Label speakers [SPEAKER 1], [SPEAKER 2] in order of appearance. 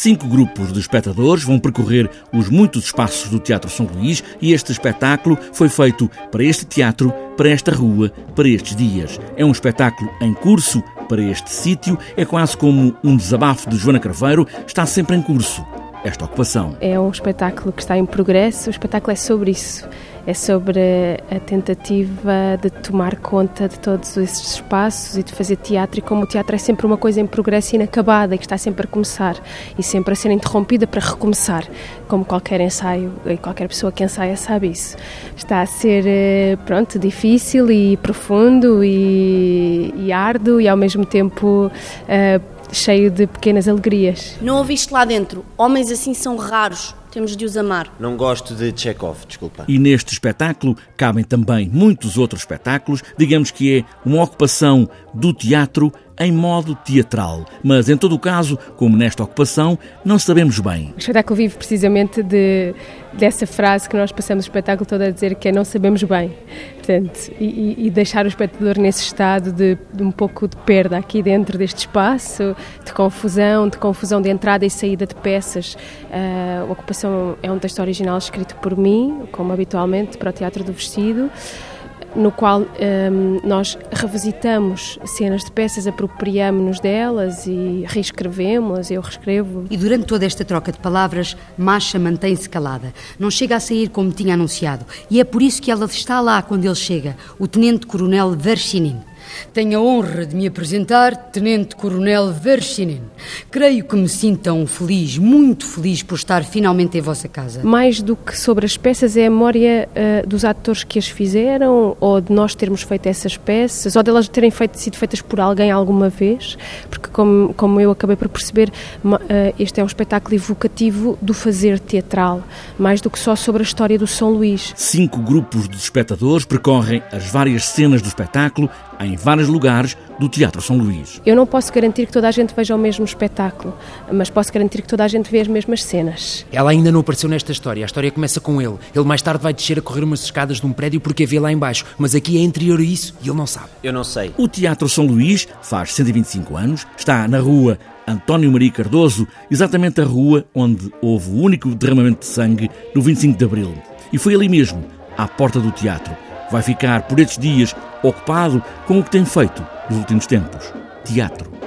[SPEAKER 1] Cinco grupos de espectadores vão percorrer os muitos espaços do Teatro São Luís e este espetáculo foi feito para este teatro, para esta rua, para estes dias. É um espetáculo em curso para este sítio, é quase como um desabafo de Joana Carveiro, está sempre em curso esta ocupação.
[SPEAKER 2] É um espetáculo que está em progresso, o espetáculo é sobre isso. É sobre a tentativa de tomar conta de todos esses espaços e de fazer teatro, e como o teatro é sempre uma coisa em progresso inacabada e que está sempre a começar e sempre a ser interrompida para recomeçar, como qualquer ensaio e qualquer pessoa que ensaia sabe isso. Está a ser, eh, pronto, difícil e profundo e, e árduo e ao mesmo tempo. Uh, cheio de pequenas alegrias.
[SPEAKER 3] Não ouviste lá dentro? Homens assim são raros. Temos de os amar.
[SPEAKER 4] Não gosto de Chekhov, desculpa.
[SPEAKER 1] E neste espetáculo cabem também muitos outros espetáculos. Digamos que é uma ocupação do teatro em modo teatral. Mas, em todo o caso, como nesta ocupação, não sabemos bem.
[SPEAKER 2] O espetáculo vive precisamente de, dessa frase que nós passamos o espetáculo todo a dizer, que é não sabemos bem. Portanto, e, e deixar o espectador nesse estado de, de, um pouco de perda aqui dentro deste espaço, de confusão, de confusão de entrada e saída de peças. Uh, a ocupação é um texto original escrito por mim, como habitualmente, para o Teatro do Vestido no qual um, nós revisitamos cenas de peças, apropriamos-nos delas e reescrevemos, eu reescrevo.
[SPEAKER 5] E durante toda esta troca de palavras, Masha mantém-se calada. Não chega a sair como tinha anunciado. E é por isso que ela está lá quando ele chega, o Tenente-Coronel Vershinin. Tenho a honra de me apresentar, Tenente Coronel Vershinin. Creio que me sintam feliz, muito feliz por estar finalmente em vossa casa.
[SPEAKER 2] Mais do que sobre as peças, é a memória uh, dos atores que as fizeram, ou de nós termos feito essas peças, ou delas terem feito, sido feitas por alguém alguma vez, porque, como, como eu acabei por perceber, uh, este é um espetáculo evocativo do fazer teatral, mais do que só sobre a história do São Luís.
[SPEAKER 1] Cinco grupos de espectadores percorrem as várias cenas do espetáculo em vários lugares do Teatro São Luís.
[SPEAKER 2] Eu não posso garantir que toda a gente veja o mesmo espetáculo, mas posso garantir que toda a gente vê as mesmas cenas.
[SPEAKER 6] Ela ainda não apareceu nesta história. A história começa com ele. Ele mais tarde vai descer a correr umas escadas de um prédio porque a vê lá embaixo. Mas aqui é interior a isso e ele não sabe.
[SPEAKER 4] Eu não sei.
[SPEAKER 1] O Teatro São Luís faz 125 anos, está na rua António Maria Cardoso, exatamente a rua onde houve o único derramamento de sangue no 25 de Abril. E foi ali mesmo, à porta do teatro. Vai ficar por estes dias ocupado com o que tem feito nos últimos tempos: teatro.